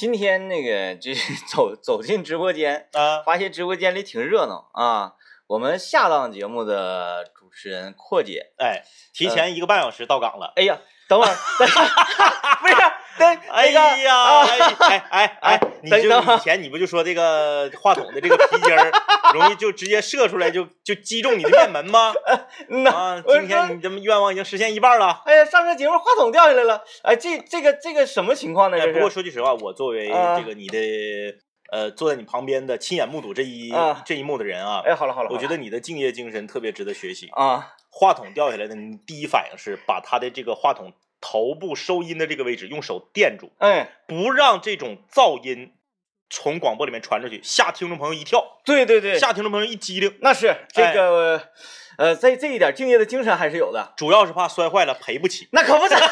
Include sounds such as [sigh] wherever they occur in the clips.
今天那个就 [laughs] 走走进直播间，啊，发现直播间里挺热闹啊。我们下档节目的主持人阔姐，哎，提前一个半小时到岗了。哎呀，等会儿，等 [laughs] [laughs] 不是，等哎那个呀，啊哎哎哎哎，你就以前你不就说这个话筒的这个皮筋儿容易就直接射出来，就就击中你的面门吗？啊，今天你这么愿望已经实现一半了。哎呀，上这节目话筒掉下来了，哎，这这个这个什么情况呢？哎，不过说句实话，我作为啊这个你的呃坐在你旁边的亲眼目睹这一啊这一幕的人啊，哎，好了好了，好了我觉得你的敬业精神特别值得学习。啊，话筒掉下来的，你第一反应是把他的这个话筒头部收音的这个位置用手垫住，哎，不让这种噪音从广播里面传出去，吓听众朋友一跳，对对对，吓听众朋友一激灵。那是这哎个，呃，在这一点敬业的精神还是有的，主要是怕摔坏了赔不起。那可不是。[laughs]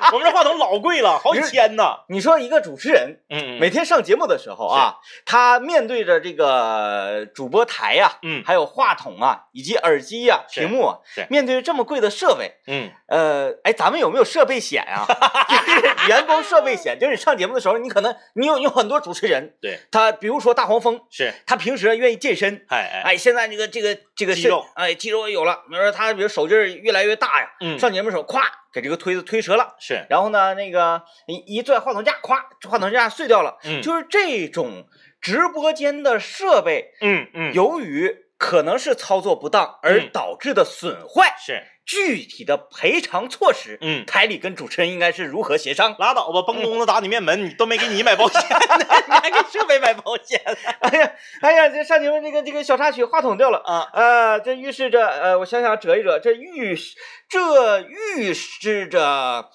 [laughs] 我们这话筒老贵了，好几千呢。你说一个主持人嗯每天上节目的时候啊，他面对着这个主播台呀、嗯还有话筒啊，以及耳机呀、是屏幕啊，面对着这么贵的设备，嗯呃，哎，咱们有没有设备险啊？就是 [laughs] 员工设备险，就是你上节目的时候，你可能你有有很多主持人，对，他比如说大黄蜂，是，他平时愿意健身。哎哎哎，现在这个这个这个身肌肉哎，肌肉也有了。比如说他，比如手劲儿越来越大呀，嗯上节目的时候，咵给这个推子推折了，是，然后呢，那个一一拽话筒架，咵，话筒架碎掉了。嗯就是这种直播间的设备，嗯嗯由于可能是操作不当而嗯导致的损坏，是，具体的赔偿措施，嗯。台里跟主持人应该是如何协商？拉倒吧，崩弓子打你面门，[laughs] 你都没给你买保险呢，[laughs] 你还给设备买保险 [laughs] 哎呀，哎呀，这上节目这个这个小插曲，话筒掉了。啊？呃，这预示着，呃，我想想，折一折，这预示，这预示着，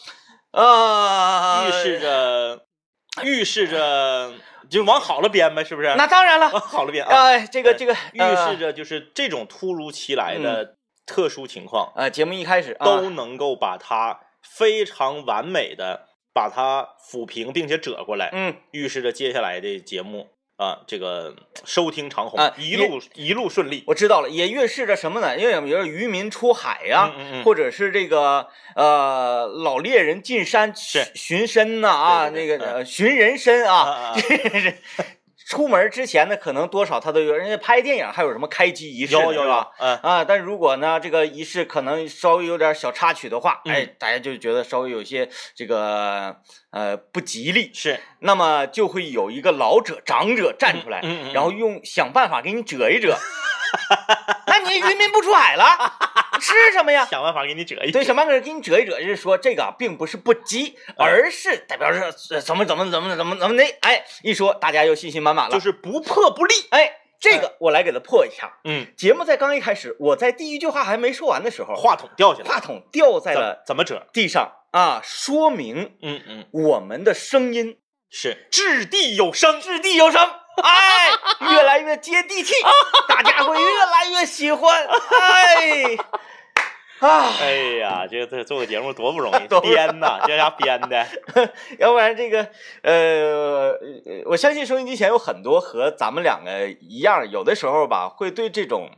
啊、预示着，预示着，[laughs] 就往好了编呗，是不是？那当然了，[laughs] 往好了编啊，哎、这个这个预示着就是这种突如其来的特殊情况，啊，节目一开始啊。都能够把它非常完美的把它抚平，并且折过来，嗯，预示着接下来的节目啊，这个收听长虹，啊一路一路顺利。我知道了，也预示着什么呢？因为比如说渔民出海呀、嗯嗯嗯或者是这个呃老猎人进山寻寻参呐啊，那个呃寻人参啊 [laughs] 出门之前呢，可能多少他都有，人家拍电影还有什么开机仪式呢，有有有是吧？，嗯，啊，但如果呢，这个仪式可能稍微有点小插曲的话，嗯。哎，大家就觉得稍微有些这个呃不吉利，是。那么就会有一个老者、长者站出来，嗯嗯嗯然后用想办法给你遮一折。[laughs] 那你渔民不出海了，[laughs] 吃什么呀？想办法给你折一对，想办法给你折一折，就是说这个啊并不是不吉，而是代表着呃怎么怎么怎么怎么怎么的。哎，一说大家又信心满满了。就是不破不立。哎，这个我来给他破一下。嗯，节目在刚一开始，我在第一句话还没说完的时候，话筒掉下来，话筒掉在了怎么折？地上啊，说明嗯嗯，我们的声音是掷地有声。掷地有声，[laughs] 哎，越来越接地气，[laughs] 大家会越来越喜欢，哎，啊，哎呀，这个这做个节目多不容易，[laughs] 多不容易。编呐，这家编的。要不然这个呃，我相信收音机前有很多和咱们两个一样，有的时候吧，会对这种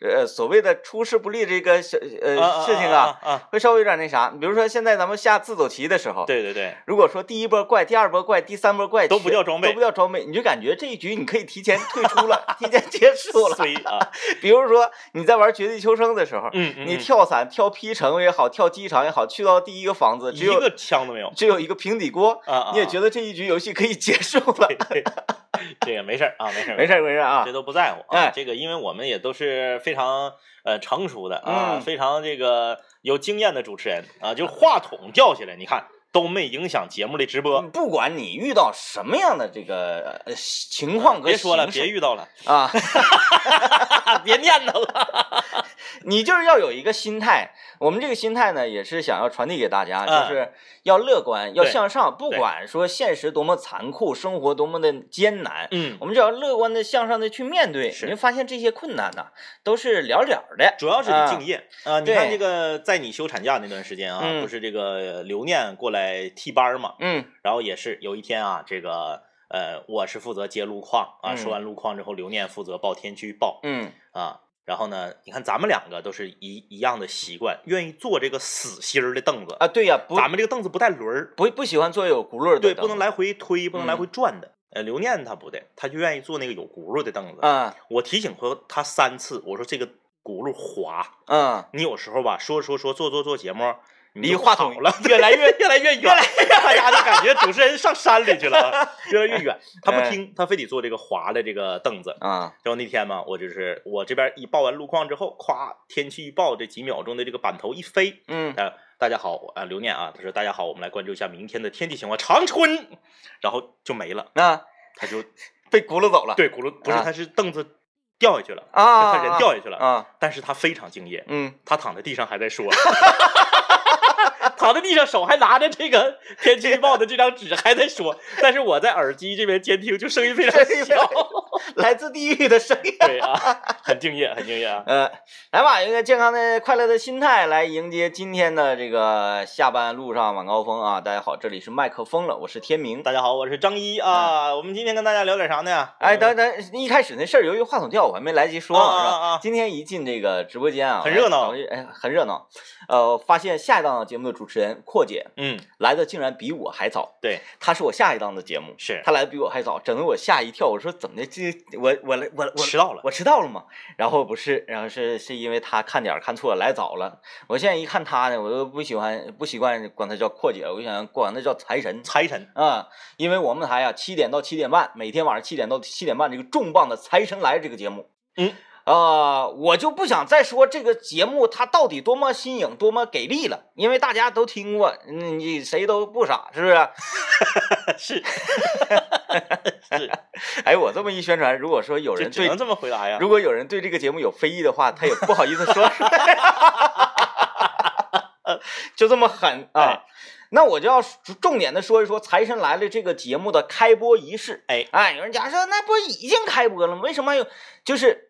呃所谓的出师不利这个小呃事情啊，会稍微有点那啥。比如说现在咱们下自走棋的时候，对对对，如果说第一波怪、第二波怪、第三波怪都不叫装备都不叫装备，你就感觉这一局你可以提前退出了，[laughs] 提前结束了。衰啊，比如说你在玩绝地求生的时候，嗯嗯，你嗯跳伞、跳 P 城也好，跳机场也好，去到第一个房子只有一个枪都没有只有一个平底锅，你也觉得这一局游戏可以结束了。对这个没事儿啊，没事儿没事儿没事儿啊这，都不在乎哎啊。这个因为我们也都是非常呃成熟的啊，嗯。非常这个有经验的主持人啊，就话筒掉下来，你看都没影响节目的直播。不管你遇到什么样的这个呃情况和别说了，别遇到了，啊，[laughs] 别念叨了。[laughs] 你就是要有一个心态。我们这个心态呢，也是想要传递给大家，嗯就是要乐观，要向上。不管说现实多么残酷，生活多么的艰难，嗯，我们只要乐观的向上的去面对，是你会发现这些困难呢都是了了的。主要是你敬业啊。你看这个，在你休产假那段时间啊，嗯不是这个刘念过来替班嘛，嗯然后也是有一天啊，这个呃，我是负责接路况啊，嗯说完路况之后，刘念负责报天气预报嗯啊。然后呢，你看咱们两个都是一一样的习惯，愿意坐这个死心儿的凳子啊。对呀，咱们这个凳子不带轮儿，不不喜欢坐有轱辘的，对，不能来回推，不能来回转的。呃，刘念他不对，他就愿意坐那个有轱辘的凳子。啊，我提醒过他三次，我说这个轱辘滑。嗯，你有时候吧，说说说做做做节目。离话筒了，越来越越来越远，大家就感觉主持人上山里去了，越来越远。他不听，他非得坐这个滑的这个凳子啊。然后那天嘛，我就是我这边一报完路况之后，咵，天气预报这几秒钟的这个板头一飞，嗯，大家好啊，刘念啊，他说大家好，我们来关注一下明天的天气情况，长春，然后就没了，啊他就 [laughs] 被轱辘走了，对，轱辘不是，他是凳子掉下去了啊，他人掉下去了啊，但是他非常敬业，嗯，他躺在地上还在说。[laughs] 躺在地上，手还拿着这个天气预报的这张纸，还在说。[laughs] 但是我在耳机这边监听，就声音非常小，[laughs] 来自地狱的声音。[laughs] 对啊，很敬业，很敬业啊。呃，来吧，用一个健康的、快乐的心态来迎接今天的这个下班路上晚高峰啊！大家好，这里是麦克风了，我是天明。大家好，我是张一啊。我们今天跟大家聊点啥呢？哎，等等，一开始那事儿，由于话筒掉，我还没来及说，是吧？今天一进这个直播间啊，很热闹，哎，很热闹。呃，发现下一档节目的主持人阔姐，嗯，来的竟然比我还早。对，她是我下一档的节目，是她来的比我还早，整得我吓一跳。我说怎么的？这我我来我我迟到了，我迟到了吗？然后不是，然后是是因为她看点看错了，来早了。我现在一看她呢，我都不喜欢不习惯管她叫阔姐，我想管她叫财神。财神啊，因为我们台啊七点到七点半，每天晚上七点到七点半这个重磅的财神来这个节目，嗯。啊，我就不想再说这个节目它到底多么新颖、多么给力了，因为大家都听过，你谁都不傻，是不是？[laughs] 是 [laughs] 是。哎，我这么一宣传，如果说有人对只能这么回答呀。如果有人对这个节目有非议的话，他也不好意思说。[laughs] 就这么狠啊！那我就要重点的说一说《财神来了》这个节目的开播仪式。哎哎，有人讲说那不已经开播了吗？为什么有？就是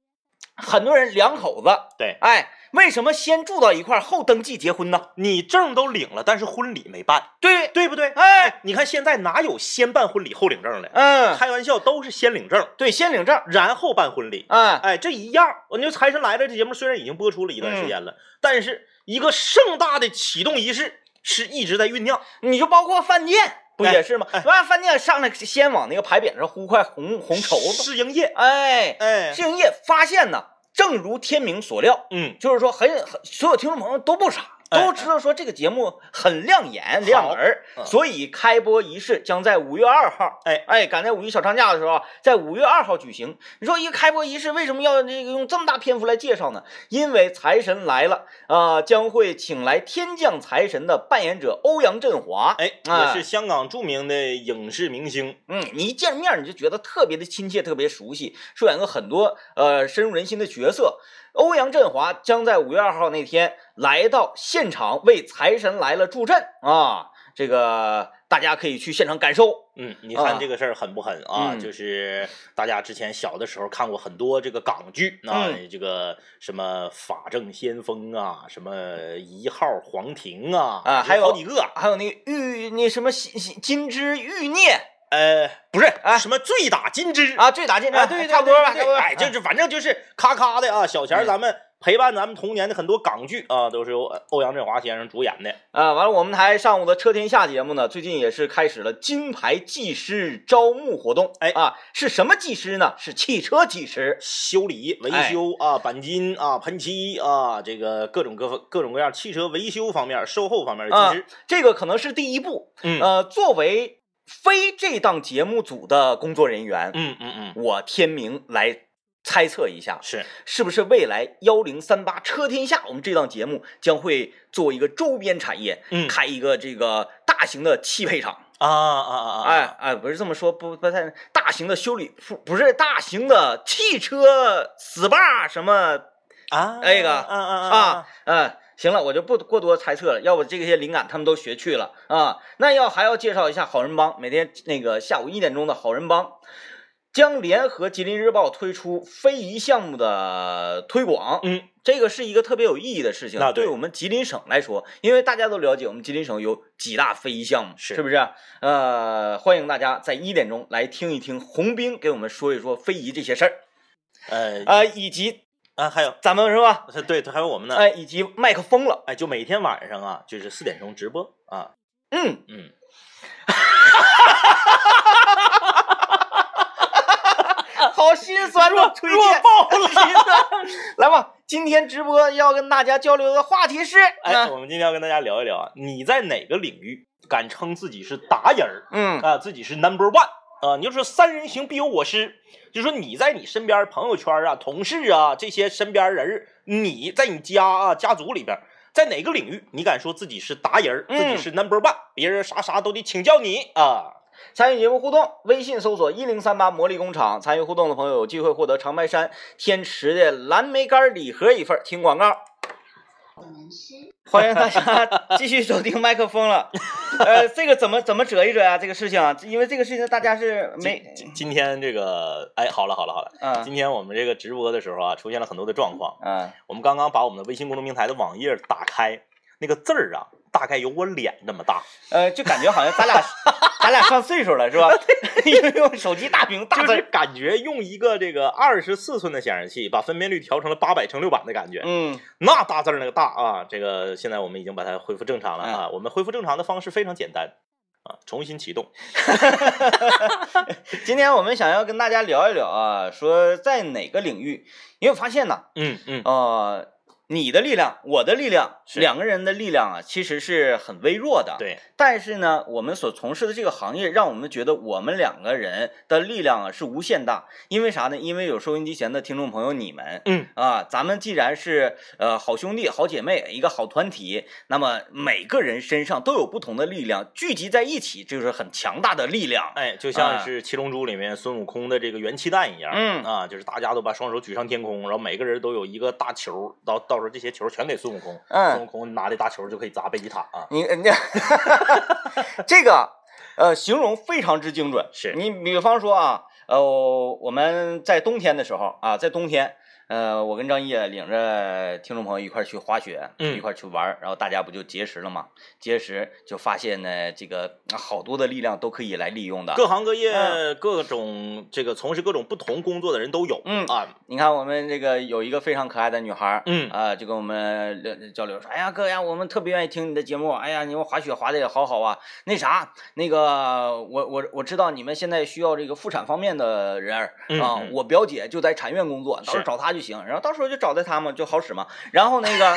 很多人两口子对，哎，为什么先住到一块儿后登记结婚呢？你证都领了，但是婚礼没办，对对不对？哎，你看现在哪有先办婚礼后领证的？嗯，开玩笑，都是先领证，对，先领证然后办婚礼。嗯，哎，这一样。我就财神来了》这节目虽然已经播出了一段时间了，但是一个盛大的启动仪式。是一直在酝酿，你就包括饭店不也是吗？完饭店上来先往那个牌匾上糊块红红绸子，试营业。哎哎，试营业发现呢，正如天明所料，嗯，就是说很很所有听众朋友都不傻。都知道说这个节目很亮眼亮儿，所以开播仪式将在五月二号。哎哎，赶在五一小长假的时候，在五月二号举行。你说一个开播仪式为什么要这个用这么大篇幅来介绍呢？因为财神来了啊，将会请来天降财神的扮演者欧阳震华。哎，也是香港著名的影视明星。嗯，你一见面你就觉得特别的亲切，特别熟悉，出演过很多呃深入人心的角色。欧阳震华将在五月二号那天来到现场为财神来了助阵啊！这个大家可以去现场感受。嗯，你看这个事儿狠不狠啊？就是大家之前小的时候看过很多这个港剧啊，这个什么法证先锋啊，什么一号皇庭啊，啊，还有好几个，还有那个玉那什么金金枝玉孽。呃，不是啊，什么醉打金枝啊，醉打金枝，啊对，差不多吧，差不多。哎，就是反正就是咔咔的啊，小钱咱们陪伴咱们童年的很多港剧啊，都是由欧阳震华先生主演的啊。完了，我们台上午的车天下节目呢，最近也是开始了金牌技师招募活动。哎啊，是什么技师呢？是汽车技师，修理维修啊，钣金啊，喷漆啊，这个各种各各种各样汽车维修方面、售后方面的技师。这个可能是第一步。嗯，呃，作为。非这档节目组的工作人员，嗯嗯嗯，我天明来猜测一下，是是不是未来幺零三八车天下，我们这档节目将会做一个周边产业，嗯，开一个这个大型的汽配厂啊啊啊！哎哎，不是这么说，不不太大型的修理，不不是大型的汽车 SPA 什么啊？那个啊啊啊嗯。行了，我就不过多猜测了。要不这些灵感他们都学去了啊。那要还要介绍一下好人帮，每天那个下午一点钟的好人帮将联合吉林日报推出非遗项目的推广。嗯，这个是一个特别有意义的事情。那对我们吉林省来说，因为大家都了解，我们吉林省有几大非遗项目，是是不是？呃，欢迎大家在一点钟来听一听红兵给我们说一说非遗这些事儿。呃呃，以及。啊，还有咱们是吧？对，还有我们呢，哎，以及麦克风了，哎，就每天晚上啊，就是四点钟直播啊，嗯嗯，[laughs] 好心酸弱推荐爆了，[laughs] 来吧，今天直播要跟大家交流的话题是，哎，我们今天要跟大家聊一聊啊，你在哪个领域敢称自己是达人儿？嗯啊，自己是 number one 啊，你就说三人行必有我师，就说你在你身边朋友圈啊、同事啊这些身边人，你在你家啊家族里边，在哪个领域你敢说自己是达人，自己是 number one，别人啥啥都得请教你啊。参与节目互动，微信搜索一零三八魔力工厂。参与互动的朋友有机会获得长白山天池的蓝莓干礼盒一份。听广告。[laughs] 欢迎大家继续收听麦克风了。呃，这个怎么怎么折一折啊？这个事情啊，因为这个事情大家是没今今天这个哎，好了好了好了，嗯今天我们这个直播的时候啊，出现了很多的状况。嗯我们刚刚把我们的微信公众平台的网页打开，那个字儿啊，大概有我脸那么大，呃，就感觉好像咱俩 [laughs] 咱俩上岁数了是吧？因为 [laughs] 用手机大屏大就是字儿，感觉用一个这个二十四寸的显示器把分辨率调成了八百乘六百的感觉，嗯那大字儿那个大啊，这个现在我们已经把它恢复正常了啊。我们恢复正常的方式非常简单啊，重新启动。[laughs] 今天我们想要跟大家聊一聊啊，说在哪个领域，因为我发现呢，嗯嗯，呃，你的力量，我的力量，两个人的力量啊，其实是很微弱的。。对，但是呢，我们所从事的这个行业，让我们觉得我们两个人的力量啊是无限大。因为啥呢？因为有收音机前的听众朋友，你们，嗯啊，咱们既然是呃好兄弟、好姐妹，一个好团体，那么每个人身上都有不同的力量，聚集在一起就是很强大的力量。哎，就像啊是《七龙珠》里面孙悟空的这个元气弹一样，嗯啊，就是大家都把双手举上天空，然后每个人都有一个大球，到到时候这些球全给孙悟空，嗯孙悟空拿的大球就可以砸贝吉塔啊。你你 [laughs] 这个呃形容非常之精准。是你比方说啊，呃，我们在冬天的时候啊，在冬天，呃，我跟张毅领着听众朋友一块儿去滑雪，嗯一块儿去玩儿，然后大家不就结识了吗？结识就发现呢，这个啊好多的力量都可以来利用的。各行各业、嗯各种这个从事各种不同工作的人都有，嗯啊，你看我们这个有一个非常可爱的女孩，嗯啊，就跟我们聊交流说，哎呀哥呀，我们特别愿意听你的节目，哎呀，你们滑雪滑的也好好啊。那啥，那个我我我知道你们现在需要这个妇产方面的人儿嗯啊，嗯我表姐就在产院工作，到时候找她就行，然后到时候就找到他嘛，就好使嘛。然后那个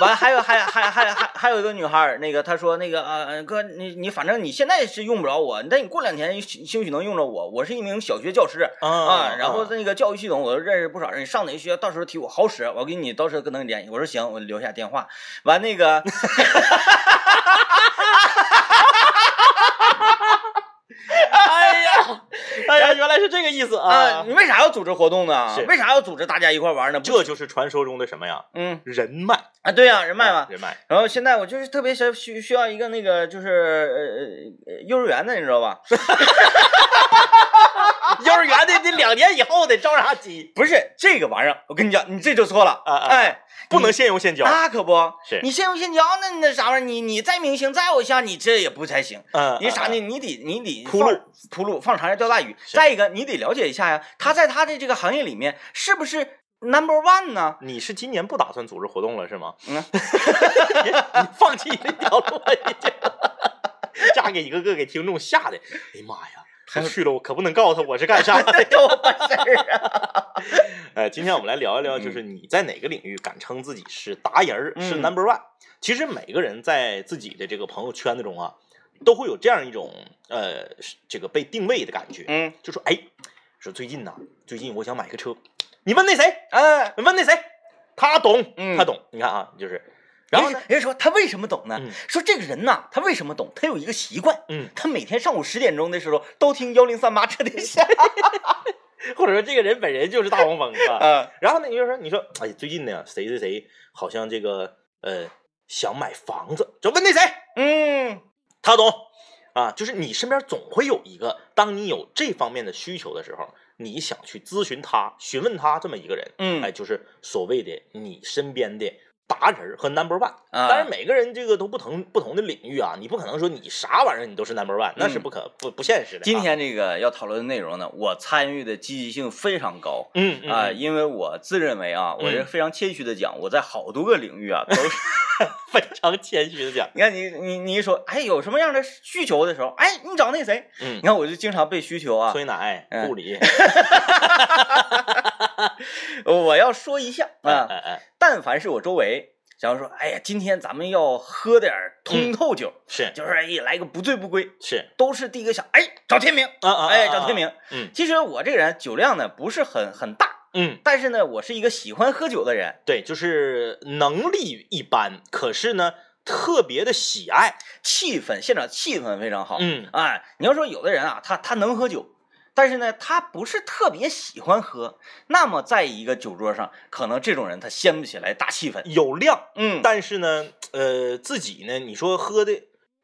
完还有还还还还还有一个女孩，那个她说那个呃哥你你反正你现在是用不着我，但你过两天兴兴许能用着我，我是一名小学教师。啊，然后那个教育系统我认识不少人，上哪个学校到时候提我好使，我给你到时候跟能联系。我说行，我留下电话。完那个，哎呀，哎呀，原来是这个意思啊，啊！你为啥要组织活动呢是？为啥要组织大家一块玩呢？这就是传说中的什么呀？嗯人脉，啊，对呀、人脉嘛。人脉，然后现在我就是特别需需需要一个那个就是呃呃幼儿园的，你知道吧？[laughs] [laughs] 幼儿园的得两年以后得着啥急？不是这个玩意儿，我跟你讲，你这就错了。啊啊哎，不能现用现教。那可不，是你现用现教，那那啥玩意儿，你你再明星再偶像，你这也不才行。嗯，你啥呢？嗯？你得你得铺路铺路，放长线钓大鱼。再一个，你得了解一下呀，他在他的这个行业里面是不是 number one 呢？你是今年不打算组织活动了是吗？嗯 [laughs] 你你放弃这条路了已经，[laughs] 这样给一个个给听众吓的，哎呀妈呀！他去了，我可不能告诉他我是干啥的。[laughs] 跟我办事儿啊！[laughs] 哎，今天我们来聊一聊，就是你在哪个领域敢称自己是达人儿，是嗯 number one？其实每个人在自己的这个朋友圈子中啊，都会有这样一种呃这个被定位的感觉，嗯就说哎，说最近呐，最近我想买个车，你问那谁？哎，你问那谁？他懂，嗯他懂。你看啊，就是，然后呢，人家说他为什么懂呢？嗯说这个人呐，他为什么懂？他有一个习惯，嗯，他每天上午十点钟的时候都听幺零三八车天下。[laughs] 或者说这个人本人就是大黄蜂啊。啊，[laughs] 然后呢，你就说，你说，哎，最近呢，谁谁谁好像这个呃想买房子，就问那谁，嗯他懂啊，就是你身边总会有一个，当你有这方面的需求的时候，你想去咨询他、询问他这么一个人，嗯哎，就是所谓的你身边的达人和 number one，但是每个人这个都不同不同的领域啊，你不可能说你啥玩意儿你都是 number one，那是不可不不现实的。今天这个要讨论的内容呢，我参与的积极性非常高，嗯啊，因为我自认为啊，我是非常谦虚的讲，我在好多个领域啊都是 [laughs] 非常谦虚的讲。[laughs] 你看你你你一说，哎，有什么样的需求的时候，哎，你找那谁，嗯，你看我就经常被需求啊，催奶、护理。[laughs] [laughs] 我要说一下啊，但凡是我周围，假如说，哎呀，今天咱们要喝点通透酒，是，就是哎，来个不醉不归，是，都是第一个想，哎，找天明，啊啊，哎，找天明。嗯，其实我这个人酒量呢不是很很大，嗯，但是呢，我是一个喜欢喝酒的人，对，就是能力一般，可是呢，特别的喜爱，气氛，现场气氛非常好，嗯，哎，你要说有的人啊，他他能喝酒。但是呢，他不是特别喜欢喝，那么在一个酒桌上，可能这种人他掀不起来大气氛，有量，嗯，但是呢，呃，自己呢，你说喝的，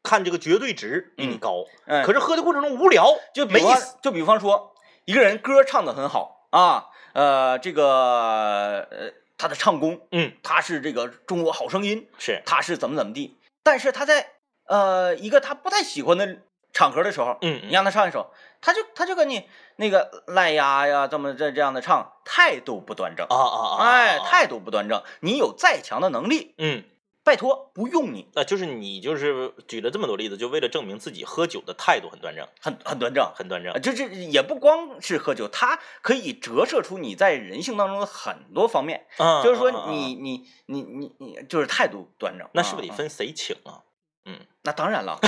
看这个绝对值比你高，嗯，可是喝的过程中无聊，就没意思。就比方说，一个人歌唱的很好啊，呃，这个呃，他的唱功，嗯，他是这个中国好声音，是，他是怎么怎么地，但是他在呃一个他不太喜欢的。场合的时候，嗯，你让他唱一首，他就他就跟你那个赖呀呀这么这这样的唱，态度不端正啊啊啊！哎，态度不端正，你有再强的能力，嗯，拜托不用你。那就是你就是举了这么多例子，就为了证明自己喝酒的态度很端正，很很端正，很端正。这这也不光是喝酒，它可以折射出你在人性当中的很多方面。嗯，就是说你你你你你就是态度端正，那是不是得分谁请啊？嗯，那当然了。[laughs]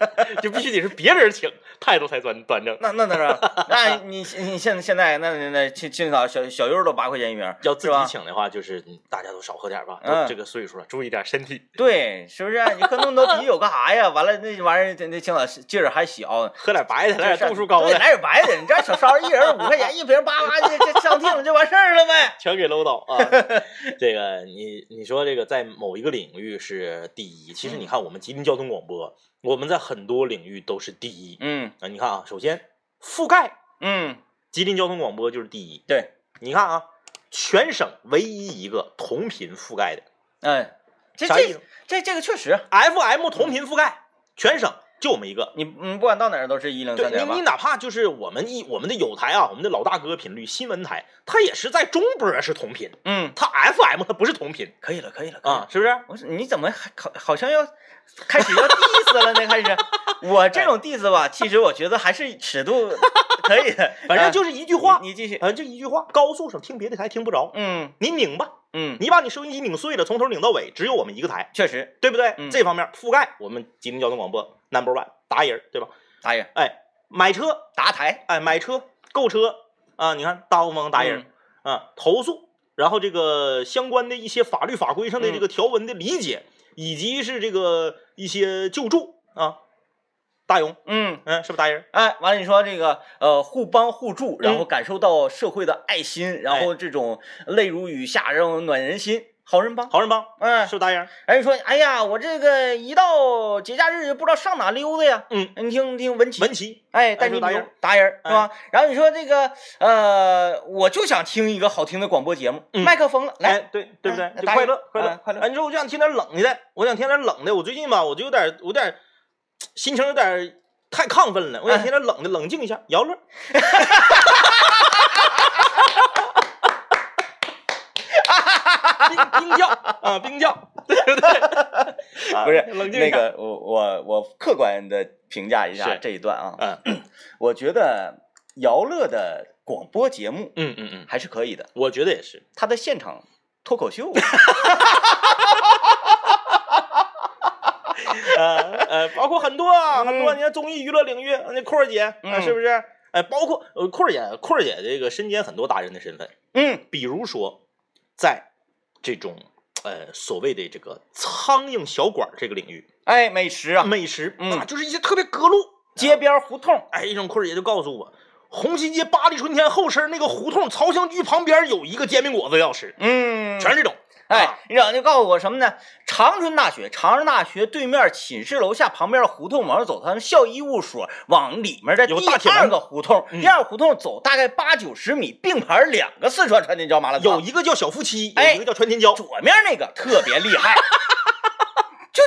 [laughs] 就必须得是别人请，态度才端端正。那那当然，[laughs] 那你你现现在那那那青青岛小小优都八块钱一瓶，要自己请的话，就是大家都少喝点吧。嗯，这个岁数了，注意点身体。对，是不是？你喝那么多啤酒干啥呀？完了那玩意儿，那青岛劲儿还小，喝点白的，来点度数高的，来点白的。你这小烧一人五块钱一瓶，叭叭就就上听就完事儿了呗，[laughs] 全给搂倒啊！这个你你说这个在某一个领域是第一，其实你看我们吉林交通广播。我们在很多领域都是第一，嗯。啊，你看啊，首先覆盖，嗯，吉林交通广播就是第一。对，你看啊，全省唯一一个同频覆盖的，哎，这这这这个确实，FM 同频覆盖全省就我们一个。你你不管到哪儿都是一零三点八。你你哪怕就是我们一我们的有台啊，我们的老大哥频率新闻台，它也是在中波是同频，嗯，它 FM 它不是同频。可以了，可以了啊，是不是？我说你怎么还好好像要。开始要 diss 了呢，开始，我这种 diss 吧，其实我觉得还是尺度可以的，[laughs] 反正就是一句话，你继续，反正，就一句话，高速上听别的台听不着，嗯，你拧吧，嗯，你把你收音机拧碎了，从头拧到尾，只有我们一个台，确实，对不对？嗯、这方面覆盖我们吉林交通广播 number one 达人，对吧？达人，哎，买车达台，哎，买车购车啊，你看大欧盟达人、嗯、啊，投诉，然后这个相关的一些法律法规上的这个条文的理解。嗯以及是这个一些救助啊，大勇，嗯嗯，是不是达人？哎，完了，你说这个呃互帮互助，然后感受到社会的爱心，嗯、然后这种泪如雨下，然后暖人心，好人帮，好人帮，嗯，是不是大人？哎，你说，哎呀，我这个一到节假日不知道上哪溜达呀，嗯，你听听文琪，文琪，哎，带你达人，达人是吧？然后你说这个呃，我就想听一个好听的广播节目，嗯、麦克风了，来，对对不对？就快乐快乐快乐。哎，你说我就想听点冷的，我想听点冷的。我最近吧，我就有点有点心情有点太亢奋了，我想听点冷的，冷静一下。姚乐。[laughs] 冰冰窖啊，冰窖，[laughs] 对不对？[laughs] 不是冷静那个，我我我客观的评价一下这一段啊。嗯，[clears throat] 我觉得姚乐的广播节目，嗯嗯嗯，还是可以的。我觉得也是，他的现场脱口秀，呃呃，包括很多啊，很多，你看综艺娱乐领域，那阔儿姐是不是？哎，包括呃阔儿姐，阔儿姐这个身兼很多达人的身份，嗯，比如说在这种。呃，所谓的这个苍蝇小馆这个领域，哎，美食啊，美食，嗯，就是一些特别隔路街边胡同。哎，一种阔儿姐就告诉我，红旗街八里春天后身那个胡同曹香居旁边有一个煎饼果子要吃，嗯，全是这种。哎，你整就告诉我什么呢？长春大学，长春大学对面寝室楼下旁边的胡同往上走，他们校医务所往里面的第二个胡同，第二个胡同走大概八九十米，并排两个四川川天椒麻辣烫，有一个叫小夫妻，有一个叫川天椒，左面那个特别厉害，[laughs] 就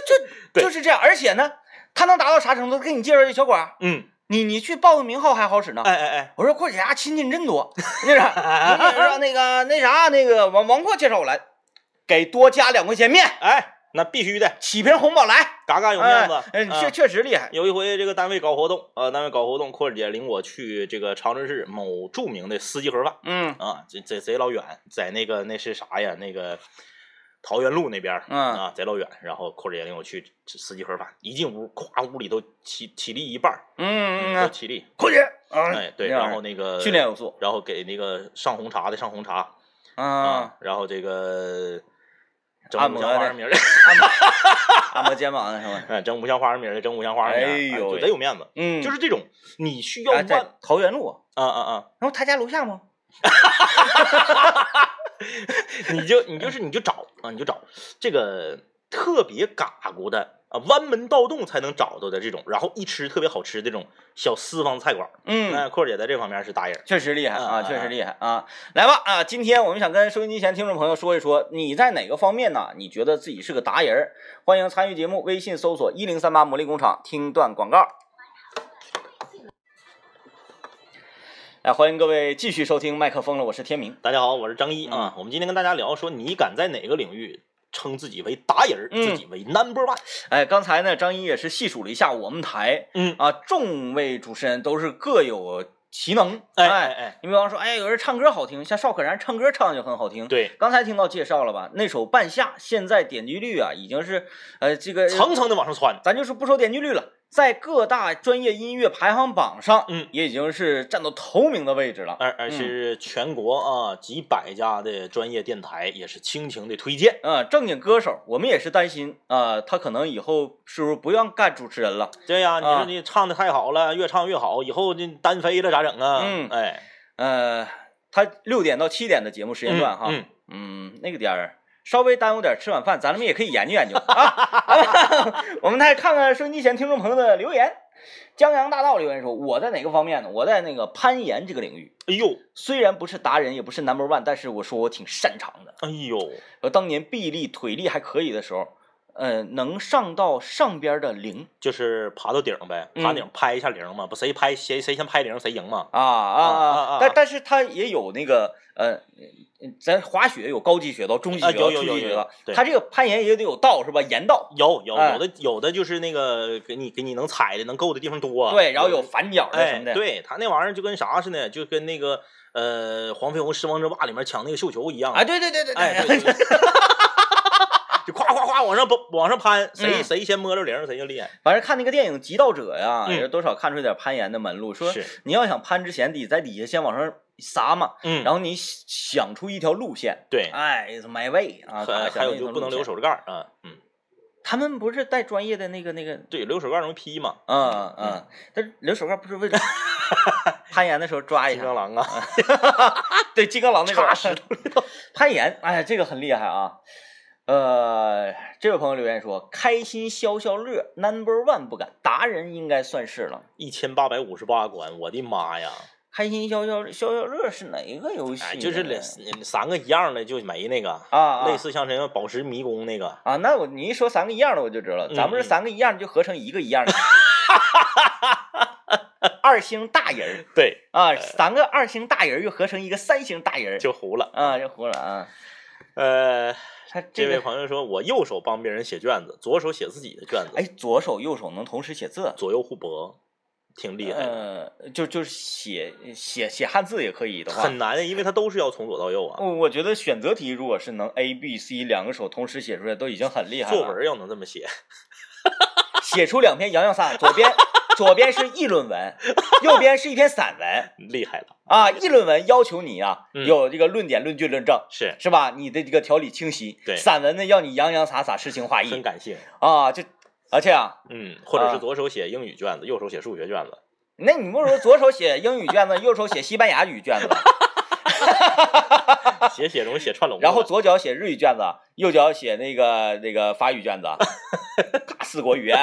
就就是这样，而且呢，他能达到啥程度？给你介绍一小馆嗯。你你去报个名号还好使呢，哎哎哎，我说阔姐家亲戚真多，那是说那个那啥那个王王阔介绍我来，给多加两块钱面，哎，那必须的，起瓶红宝来，嘎嘎有面子，嗯，确确实厉害。有一回这个单位搞活动，啊，单位搞活动，阔姐领我去这个长春市某著名的司机盒饭，嗯。啊，这这贼老远，在那个那是啥呀？那个。桃园路那边，嗯。啊，贼老远，然后阔姐领我去吃四季盒饭，一进屋，咵，屋里都起起立一半，嗯嗯，都起立，阔姐，哎，对，然后那个训练有素，然后给那个上红茶的上红茶，啊，然后这个按摩花生米的，[laughs] 按摩肩膀的是吧？哎，蒸五香花生米的，整五香花生米，哎呦，贼有面子，嗯，就是这种，你需要在桃园路，啊啊啊，然后他家楼下吗？[laughs] 你就你就是你就找啊，你就找这个特别嘎咕的啊，弯门盗洞才能找到的这种，然后一吃特别好吃的这种小私房菜馆。嗯，那阔姐在这方面是达人，确实厉害啊，确实厉害啊！来吧啊，今天我们想跟收音机前听众朋友说一说，你在哪个方面呢？你觉得自己是个达人？欢迎参与节目，微信搜索一零三八魔力工厂，听段广告。来，欢迎各位继续收听麦克风了，我是天明。大家好，我是张一啊。我们今天跟大家聊说，你敢在哪个领域称自己为达人，自己为 number one？哎，刚才呢，张一也是细数了一下我们台，嗯啊，众位主持人都是各有其能。哎哎哎，你比方说，哎，有人唱歌好听，像邵可然唱歌唱的就很好听。对，刚才听到介绍了吧？那首《半夏》现在点击率啊，已经是呃这个层层的往上窜。咱就是不说点击率了。在各大专业音乐排行榜上，嗯，也已经是占到头名的位置了。而而是全国啊几百家的专业电台也是倾情的推荐。嗯，正经歌手，我们也是担心啊，他可能以后是不是不愿干主持人了？对呀，你说你唱的太好了，越唱越好，以后这单飞了咋整啊？嗯，哎，呃，他六点到七点的节目时间段哈，嗯嗯，那个点儿。稍微耽误点吃晚饭，咱们也可以研究研究啊。[laughs] 我们再看看收音机前听众朋友的留言。江洋大道留言说：“我在哪个方面呢？我在那个攀岩这个领域。哎呦，虽然不是达人，也不是 number one，但是我说我挺擅长的。哎呦，我当年臂力、腿力还可以的时候，呃，能上到上边的零，就是爬到顶呗，爬顶拍一下零嘛，不谁拍谁谁先拍零谁赢嘛。啊啊啊！但但是它也有那个呃。”咱滑雪有高级雪道、中级雪道、初级雪道，它这个攀岩也得有道是吧？岩道有有有的有的就是那个给你给你能踩的能够的地方多。对，然后有反脚的什么的。对，它那玩意儿就跟啥似的，就跟那个呃黄飞鸿狮王争霸里面抢那个绣球一样。啊，对对对对对。[laughs] 就夸夸夸往上往上攀，谁谁先摸着零，谁就厉害。反正看那个电影《极道者》呀，也多少看出点攀岩的门路。说你要想攀之前，得在底下先往上。撒嘛，嗯，然后你想出一条路线，对，哎，my way 啊，还有就不能留手指盖啊，嗯，他们不是带专业的那个那个，对，留手盖容易劈嘛，嗯嗯，但是留手盖不是为了 [laughs] 攀岩的时候抓一下，金刚狼啊，[laughs] 对，金刚狼那插石头里头。[laughs] 攀岩，哎，这个很厉害啊，呃，这位朋友留言说，开心消消乐，number one 不敢，达人应该算是了，一千八百五十八关，我的妈呀！开心消消消消乐是哪一个游戏？就是两三个一样的就没那个啊，类似像什么宝石迷宫那个啊。那我你一说三个一样的，我就知道了。咱们这三个一样就合成一个一样的，[laughs] 二星大人对啊，三个二星大人又合成一个三星大人，就糊了啊，就糊了啊。呃，他这位朋友说，我右手帮别人写卷子，左手写自己的卷子。哎，左手右手能同时写字，左右互搏。挺厉害，呃，就就是写写写汉字也可以的话，很难的，因为它都是要从左到右啊。我我觉得选择题如果是能 A B C 两个手同时写出来，都已经很厉害了。作文要能这么写，[laughs] 写出两篇洋洋洒，左边左边是议论文，右边是一篇散文，[laughs] 厉害了啊！议论文要求你啊有这个论点、论据、论证，是是吧？你的这个条理清晰。对，散文呢要你洋洋洒洒、诗情画意，很感性啊，就。而且啊，嗯，或者是左手写英语卷子，右手写数学卷子。那你不如左手写英语卷子，[laughs] 右手写西班牙语卷子。写写容易写串笼。然后左脚写日语卷子，右脚写那个那个法语卷子，[laughs] 咔四国语言，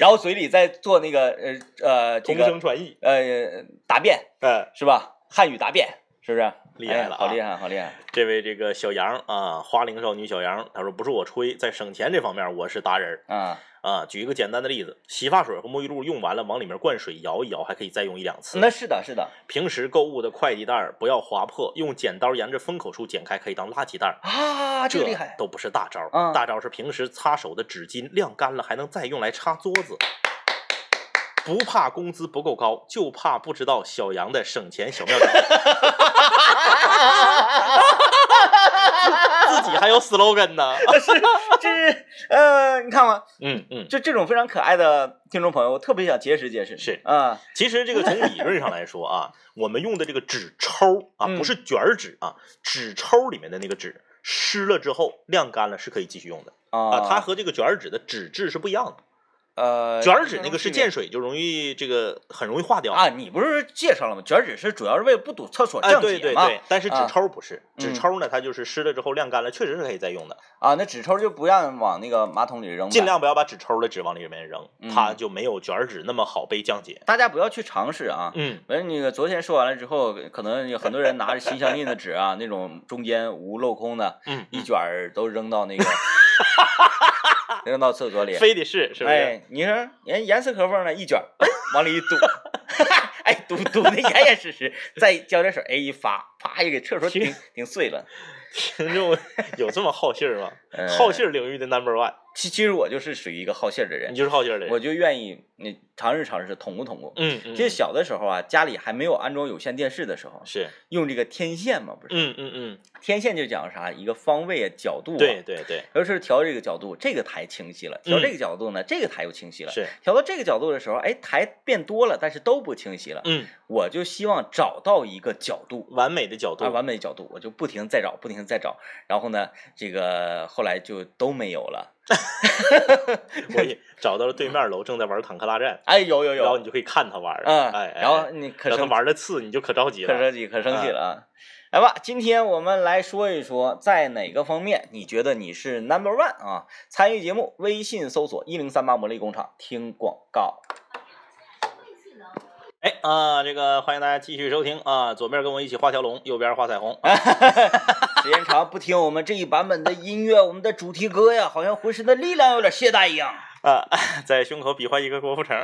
然后嘴里再做那个呃呃同声传译，呃答辩，嗯，是吧？汉语答辩是不是？厉害了，好厉害，好厉害！这位这个小杨啊，花龄少女小杨，她说不是我吹，在省钱这方面我是达人啊啊！举一个简单的例子，洗发水和沐浴露用完了，往里面灌水摇一摇，还可以再用一两次。那是的，是的。平时购物的快递袋不要划破，用剪刀沿着封口处剪开，可以当垃圾袋啊！这厉害，都不是大招，嗯、大招是平时擦手的纸巾晾干了还能再用来擦桌子。不怕工资不够高，就怕不知道小杨的省钱小妙招。[laughs] 自己还有 slogan 呢，是，这是呃，你看嘛，嗯嗯，就这种非常可爱的听众朋友，我特别想结识结识。是啊，其实这个从理论上来说啊，[laughs] 我们用的这个纸抽啊，不是卷纸啊，纸抽里面的那个纸湿了之后晾干了是可以继续用的啊，它和这个卷纸的纸质是不一样的。呃，卷纸那个是见水就容易这个很容易化掉啊。你不是介绍了吗？卷纸是主要是为了不堵厕所降解嘛。对对对，但是纸抽不是，纸抽呢，它就是湿了之后晾干了，确实是可以再用的啊。那纸抽就不让往那个马桶里扔，尽量不要把纸抽的纸往里面扔，它就没有卷纸那么好被降解。大家不要去尝试啊。嗯，完那个昨天说完了之后，可能有很多人拿着心相印的纸啊，[laughs] 那种中间无镂空的，嗯，一卷都扔到那个。[laughs] 扔到厕所里，非得是是不是？哎，你说严严丝合缝的一卷，往里一堵，[laughs] 哎，堵堵的严严实实，再浇点水，哎，一发，啪，一给厕所顶顶碎了。[laughs] 听众有这么好信儿吗？好信儿领域的 number one。其其实我就是属于一个好信儿的人，你就是好信儿的人，我就愿意你尝试尝试捅咕捅咕。嗯嗯。其实小的时候啊，家里还没有安装有线电视的时候，是用这个天线嘛，不是？嗯嗯嗯。天线就讲啥，一个方位啊，角度啊。对对对。尤其是调这个角度，这个台清晰了；调这个角度呢，这个台又清晰了。是。调到这个角度的时候，哎，台变多了，但是都不清晰了。嗯。我就希望找到一个角度，完美的角度啊，完美的角度，我就不停再找，不停再找，然后呢，这个后来就都没有了。[laughs] 我也找到了对面楼正在玩坦克大战，哎，有有有，然后你就可以看他玩，嗯，哎，然后你可他玩的次，你就可着急了，可着急，可生气了啊！来吧，今天我们来说一说，在哪个方面你觉得你是 number one 啊？参与节目，微信搜索一零三八魔力工厂，听广告。哎啊，这个欢迎大家继续收听啊！左边跟我一起画条龙，右边画彩虹。[laughs] 时间长不听我们这一版本的音乐，我们的主题歌呀，好像浑身的力量有点懈怠一样啊！[laughs] 在胸口比划一个郭富城，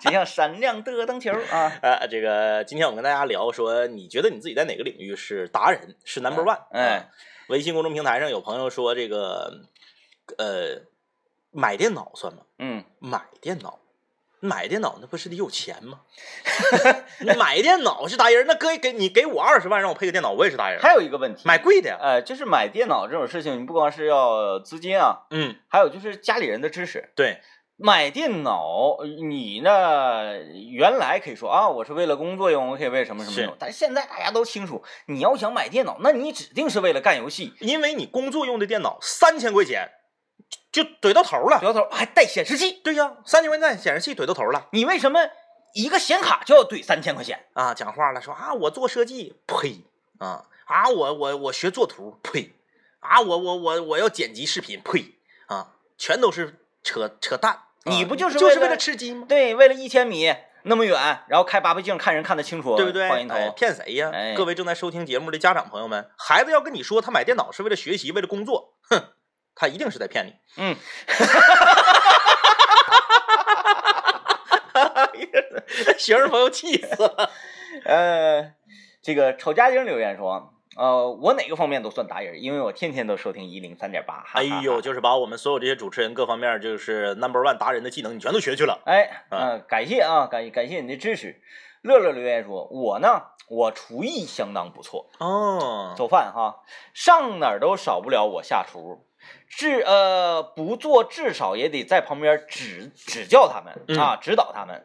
就像闪亮的灯球啊！[laughs] 啊，这个今天我跟大家聊说，你觉得你自己在哪个领域是达人，是 number one？哎，微信公众平台上有朋友说这个，呃，买电脑算吗？嗯，买电脑。买电脑那不是得有钱吗？你买电脑是达人，那哥给你给我二十万让我配个电脑，我也是达人。还有一个问题，买贵的呀。呃，就是买电脑这种事情，你不光是要资金啊，嗯，还有就是家里人的支持。对，买电脑你呢，原来可以说啊，我是为了工作用，我可以为什么什么用。但是现在大家都清楚，你要想买电脑，那你指定是为了干游戏，因为你工作用的电脑三千块钱。就怼到头了，怼到头还带显示器。对呀，三千块钱显示器怼到头了。你为什么一个显卡就要怼三千块钱啊？讲话了，说啊，我做设计，呸啊啊，我我我学做图，呸啊，我我我我要剪辑视频，呸啊，全都是扯扯淡。你不就是就是为了吃鸡吗？对，为了一千米那么远，然后开八倍镜看人看得清楚，对不对？换一头骗谁呀？哎各位正在收听节目的家长朋友们，孩子要跟你说他买电脑是为了学习，为了工作，哼。他一定是在骗你。嗯，[laughs] 学生朋友气死了。呃，这个丑家丁留言说，呃，我哪个方面都算达人，因为我天天都收听一零三点八。哎呦，就是把我们所有这些主持人各方面就是 number one 达人的技能，你全都学去了。哎，嗯，感谢啊，感感谢你的支持。乐乐留言说，我呢，我厨艺相当不错哦，做饭哈，上哪儿都少不了我下厨。至呃不做，至少也得在旁边指指教他们啊，指导他们。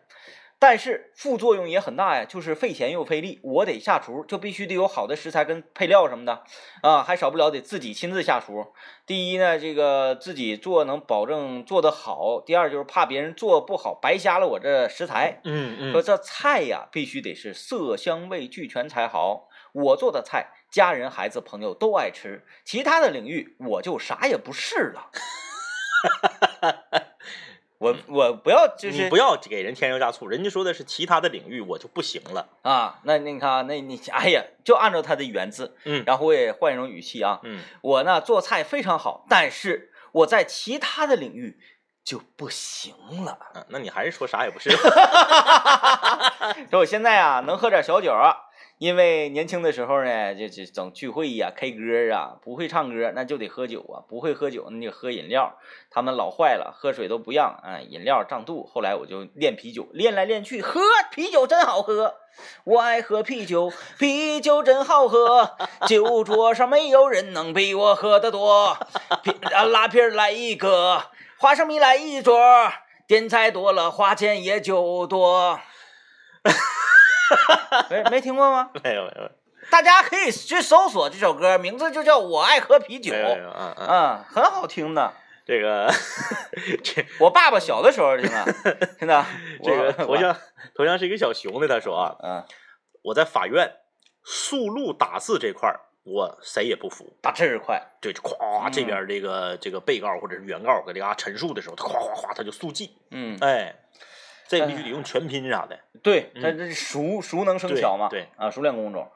但是副作用也很大呀，就是费钱又费力。我得下厨，就必须得有好的食材跟配料什么的啊，还少不了得自己亲自下厨。第一呢，这个自己做能保证做得好；第二就是怕别人做不好，白瞎了我这食材。嗯嗯，说这菜呀，必须得是色香味俱全才好。我做的菜。家人、孩子、朋友都爱吃，其他的领域我就啥也不是了。[laughs] 我我不要就是你不要给人添油加醋，人家说的是其他的领域我就不行了。啊，那那你看啊，那你哎呀，就按照他的原字，嗯然后我也换一种语气啊，嗯，我呢做菜非常好，但是我在其他的领域就不行了。啊那你还是说啥也不是。[laughs] [laughs] 说我现在啊能喝点小酒啊，因为年轻的时候呢，就就整聚会呀、K 歌啊，不会唱歌那就得喝酒啊，不会喝酒那就喝饮料。他们老坏了，喝水都不让，啊，饮料胀肚。后来我就练啤酒，练来练去，喝啤酒真好喝。我爱喝啤酒，啤酒真好喝，酒桌上没有人能比我喝得多。啊，拉皮儿来一个，花生米来一桌，点菜多了，花钱也就多。[laughs] 没没听过吗？没有没有大家可以去搜索这首歌，名字就叫《我爱喝啤酒嗯嗯，嗯，很好听的。这个 [laughs] 这我爸爸小的时候听的，[laughs] 真的。这个头像头像是一个小熊的，他说啊，嗯，我在法院速录打字这块儿，我谁也不服。打字儿快，对，就咵嗯这边这个这个被告或者是原告搁这嘎陈述的时候，他咵咵咵他就速记，嗯，哎，这必须得用全拼啥的。对，嗯他这是熟熟能生巧嘛，对啊，熟练工种。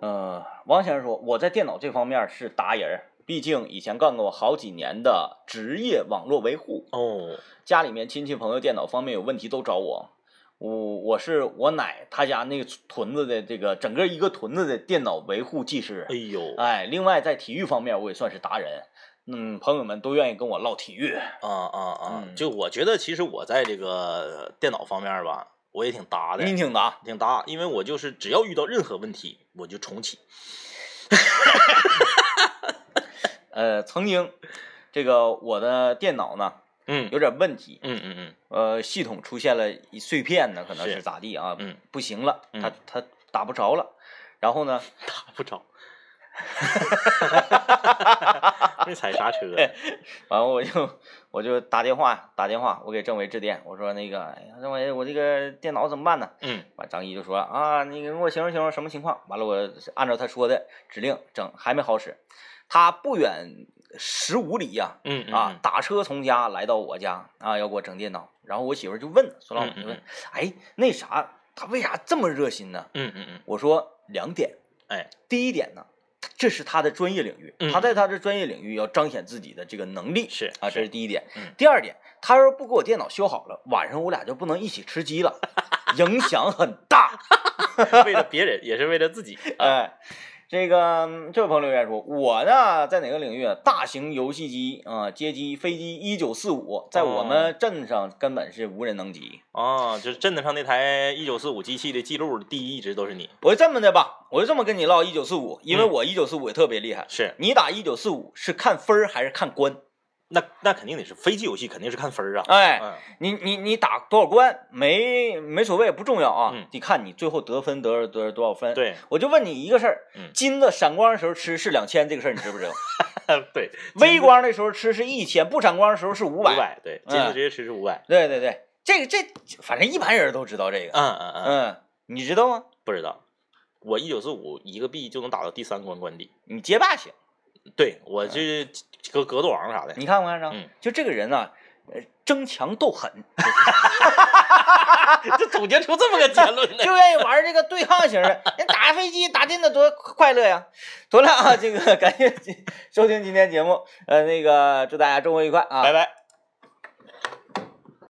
呃，王先生说，我在电脑这方面是达人，毕竟以前干过好几年的职业网络维护，哦，家里面亲戚朋友电脑方面有问题都找我。我我是我奶他家那个屯子的这个整个一个屯子的电脑维护技师哎，呦，哎，另外在体育方面我也算是达人，嗯，朋友们都愿意跟我唠体育，啊啊啊！嗯就我觉得，其实我在这个电脑方面吧，我也挺搭的，你挺搭，挺搭，因为我就是只要遇到任何问题，我就重启。呃，曾经这个我的电脑呢嗯有点问题，嗯嗯嗯，呃，系统出现了一碎片呢，可能是是咋地啊？嗯，不行了，嗯它它打不着了，然后呢，打不着，[laughs] 没踩刹车。完了我就我就打电话打电话，我给政委致电，我说那个，哎呀，政委，我这个电脑怎么办呢？嗯完，张一就说啊，你给我形容形容什么情况？完了，我按照他说的指令整，还没好使。他不远十五里呀、嗯嗯啊，打车从家来到我家啊，要给我整电脑。然后我媳妇就问孙老板就问嗯嗯，哎，那啥，他为啥这么热心呢？嗯嗯嗯，我说两点，哎，第一点呢，这是他的专业领域，嗯他在他的专业领域要彰显自己的这个能力，是啊，这是是第一点。嗯第二点，他要是不给我电脑修好了，晚上我俩就不能一起吃鸡了，[laughs] 影响很大。为了别人也是为了自己。[laughs] 啊哎，这个嗯这位朋友留言说，我呢在哪个领域啊？大型游戏机啊、街机、飞机一九四五，在我们镇上根本是无人能及。哦，就是镇子上那台一九四五机器的记录第一，一直都是你。我就这么的吧，我就这么跟你唠一九四五，因为嗯我一九四五也特别厉害。是，你打一九四五是看分儿还是看关？那那肯定得是飞机游戏，肯定是看分儿啊。哎，嗯，你你你打多少关没没所谓，不重要啊，嗯得看你最后得分得得多少分。，对我就问你一个事儿，嗯金子闪光的时候吃是两千，这个事儿你知不知道？[laughs] 对，微光的时候吃是一千，不闪光的时候是五五百。百，对，金子直接吃是五百。对对对，这个这反正一般人都知道这个。嗯嗯嗯，嗯，你知道吗？不知道。我一九四五一个币就能打到第三关关底。你街霸行，对我这格格斗王啥的，你看没看着？嗯就这个人啊、呃，争强斗狠，[laughs] 就总结出这么个结论呢。[laughs] 就愿意玩这个对抗型的。人打飞机、打电脑多快乐呀！得了啊，这个 [laughs] 感谢收听今天节目，呃，那个祝大家周末愉快啊！拜拜。